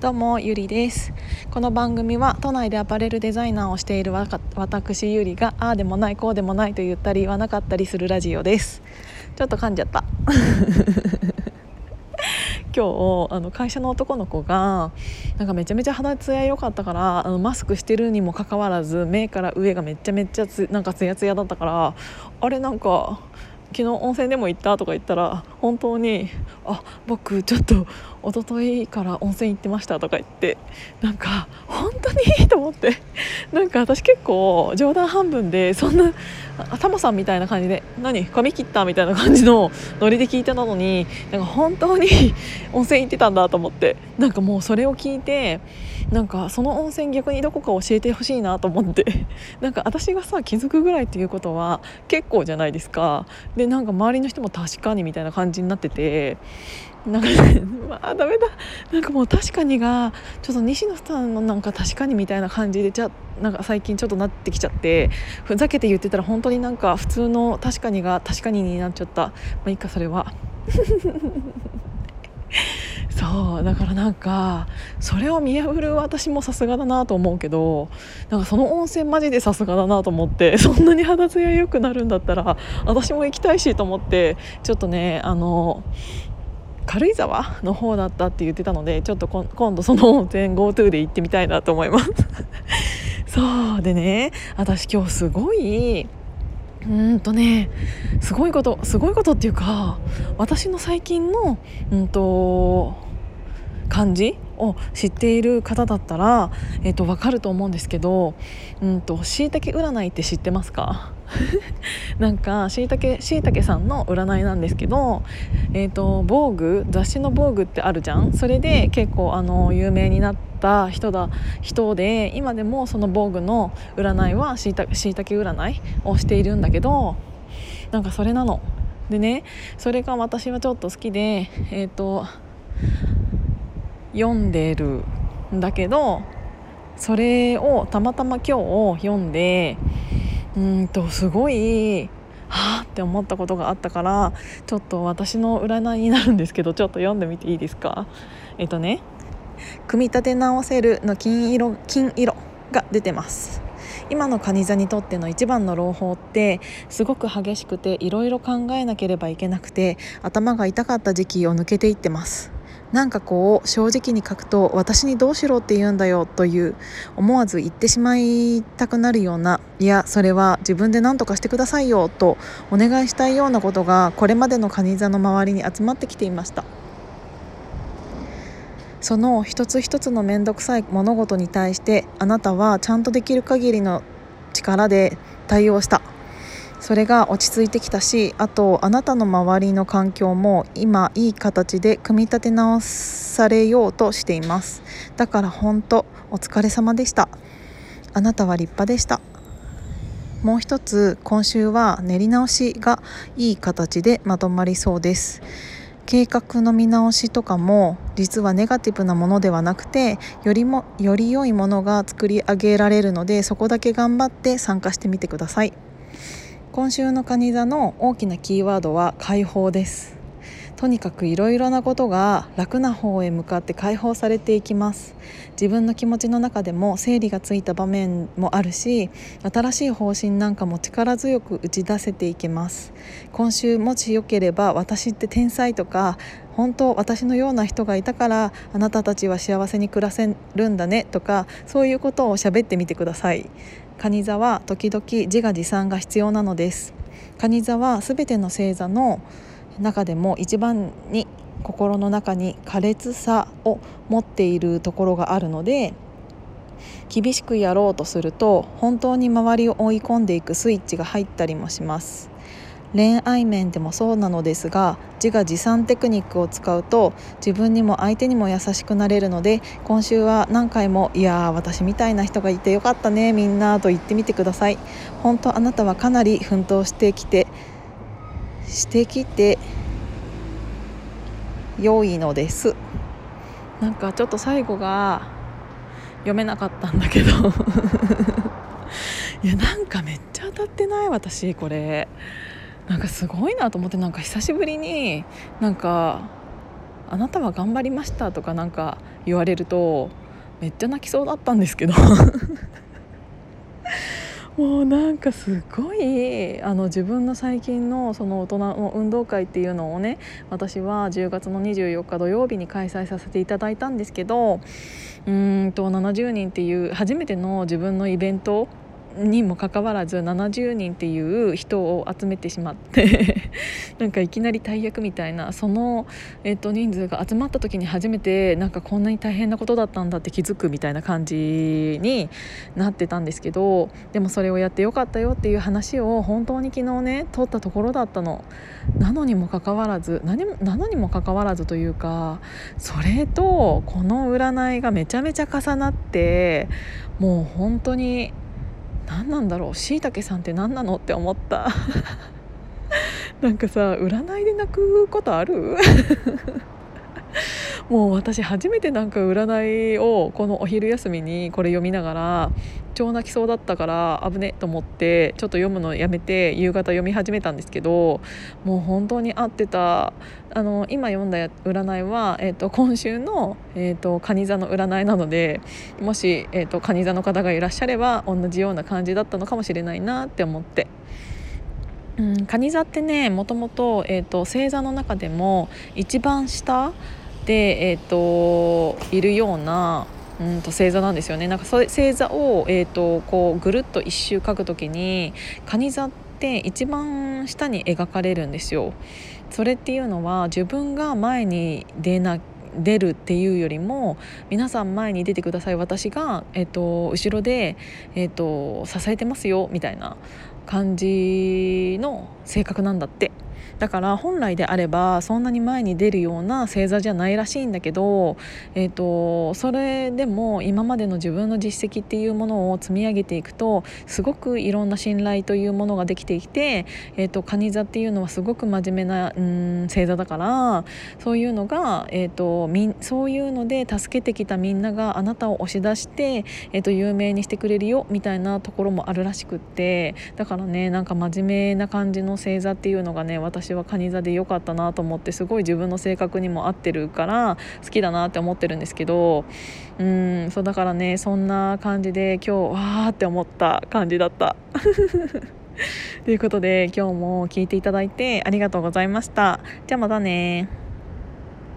どうもゆりです。この番組は都内でアパレルデザイナーをしている私ゆりがああでもないこうでもないと言ったり言わなかったりするラジオです。ちょっと噛んじゃった。今日あの会社の男の子がなんかめちゃめちゃ肌ツヤ良かったからあのマスクしてるにもかかわらず目から上がめちゃめちゃつなんかツヤツヤだったからあれなんか昨日温泉でも行ったとか言ったら本当に「あ僕ちょっと一昨日から温泉行ってました」とか言ってなんか本当に？と思って。なんか私結構冗談半分でそんなタモさんみたいな感じで「何？髪切った?」みたいな感じのノリで聞いてたのになんか本当に 温泉行ってたんだと思って。なんかもうそれを聞いてなんかその温泉逆にどこか教えてほしいなと思って。なんか私がさ気づくぐらいっていうことは結構じゃないですか。でなんか周りの人も確かにみたいな感じになっててなんか、ね、まあダメだなんかもう確かにがちょっと西野さんのなんか確かにみたいな感じでじゃなんか最近ちょっとなってきちゃってふざけて言ってたら本当になんか普通の確かにが確かにになっちゃったまあいいかそれは。そうだからなんかそれを見破る私もさすがだなと思うけどなんかその温泉マジでさすがだなと思ってそんなに肌ツヤ良くなるんだったら私も行きたいしと思ってちょっとねあの軽井沢の方だったって言ってたのでちょっと今度その温泉 GoTo で行ってみたいなと思います。そうでね私今日すごいうんとねすごいことすごいことっていうか私の最近のうんと感じを知っている方だったら、えー、と分かると思うんですけどうんと椎茸占いって知ってますか？なんかしいたけしいたけさんの占いなんですけど、えーと、防具雑誌の防具ってあるじゃん？それで結構あの有名になった人だ人で今でもその防具の占いはしいたけ占いをしているんだけどなんかそれなの。でねそれが私はちょっと好きでえっ、ー、と読んでるんだけどそれをたまたま今日読んでうんとすごいはあって思ったことがあったからちょっと私の占いになるんですけどちょっと読んでみていいですか？えっとね「組み立て直せる」の金色金色が出てます。今の蟹座にとっての一番の朗報ってすごく激しくていろいろ考えなければいけなくて頭が痛かった時期を抜けていってます。なんかこう正直に書くと私にどうしろって言うんだよという思わず言ってしまいたくなるようないやそれは自分で何とかしてくださいよとお願いしたいようなことがこれまでの蟹座の周りに集まってきていました。その一つ一つの面倒くさい物事に対してあなたはちゃんとできる限りの力で対応した。それが落ち着いてきたしあとあなたの周りの環境も今いい形で組み立て直されようとしています。だから本当お疲れ様でした。あなたは立派でした。もう一つ今週は練り直しがいい形でまとまりそうです。計画の見直しとかも実はネガティブなものではなくてよりもより良いものが作り上げられるのでそこだけ頑張って参加してみてください。今週の蟹座の大きなキーワードは解放です。とにかくいろいろなことが楽な方へ向かって解放されていきます。自分の気持ちの中でも整理がついた場面もあるし新しい方針なんかも力強く打ち出せていけます。今週もしよければ私って天才とか本当私のような人がいたからあなたたちは幸せに暮らせるんだねとかそういうことを喋ってみてください。蟹座は時々自画自賛が必要なのです。蟹座は全ての星座の中でも一番に心の中に苛烈さを持っているところがあるので厳しくやろうとすると本当に周りを追い込んでいくスイッチが入ったりもします。恋愛面でもそうなのですが自画自賛テクニックを使うと自分にも相手にも優しくなれるので今週は何回も「いやー私みたいな人がいてよかったねみんな」と言ってみてください。本当あなたはかなり奮闘してきてしてきて良いのです。なんかちょっと最後が読めなかったんだけど。いやなんかめっちゃ当たってない私これ。なんかすごいなと思ってなんか久しぶりになんかあなたは頑張りました」とかなんか言われるとめっちゃ泣きそうだったんですけど。もうなんかすごいあの自分の最近のその大人の運動会っていうのをね私は10月の24日土曜日に開催させていただいたんですけどうんと70人っていう初めての自分のイベントにもかかわらず70人っていう人を集めてしまって なんかいきなり大役みたいなその、えっと、人数が集まった時に初めてなんかこんなに大変なことだったんだって気づくみたいな感じになってたんですけどでもそれをやってよかったよっていう話を本当に昨日ね通ったところだったの。なのにもかかわらず何もなのにもかかわらずというかそれとこの占いがめちゃめちゃ重なってもう本当に何なんだろう？しいたけさんって何なの？って思った。なんかさ占いで泣くことある？もう私初めてなんか占いをこのお昼休みにこれ読みながら超泣きそうだったから危ねと思ってちょっと読むのやめて夕方読み始めたんですけどもう本当に合ってたあの今読んだ占いは、えーと、今週の、えーと、蟹座の占いなのでもし、えーと、蟹座の方がいらっしゃれば同じような感じだったのかもしれないなって思って。うん、蟹座ってねもともと,、えー、と星座の中でも一番下で、えーと、いるようなうんと星座なんですよねなんかそ星座を、えーと、こうぐるっと一周描く時に蟹座って一番下に描かれるんですよ。それっていうのは自分が前に出な出るっていうよりも皆さん前に出てください私が、えーと、後ろで、えーと支えてますよみたいな感じの性格なんだって。だから本来であればそんなに前に出るような星座じゃないらしいんだけど、えーと、それでも今までの自分の実績っていうものを積み上げていくとすごくいろんな信頼というものができてきて、えーと、蟹座っていうのはすごく真面目なうん星座だからそういうのが、えーと、みそういうので助けてきたみんながあなたを押し出して、えー、と有名にしてくれるよみたいなところもあるらしくってだからねなんか真面目な感じの星座っていうのがね私私は蟹座で良かったなと思ってすごい自分の性格にも合ってるから好きだなって思ってるんですけどうんそうだからねそんな感じで今日わーって思った感じだった。ということで今日も聞いていただいてありがとうございました。じゃあまたね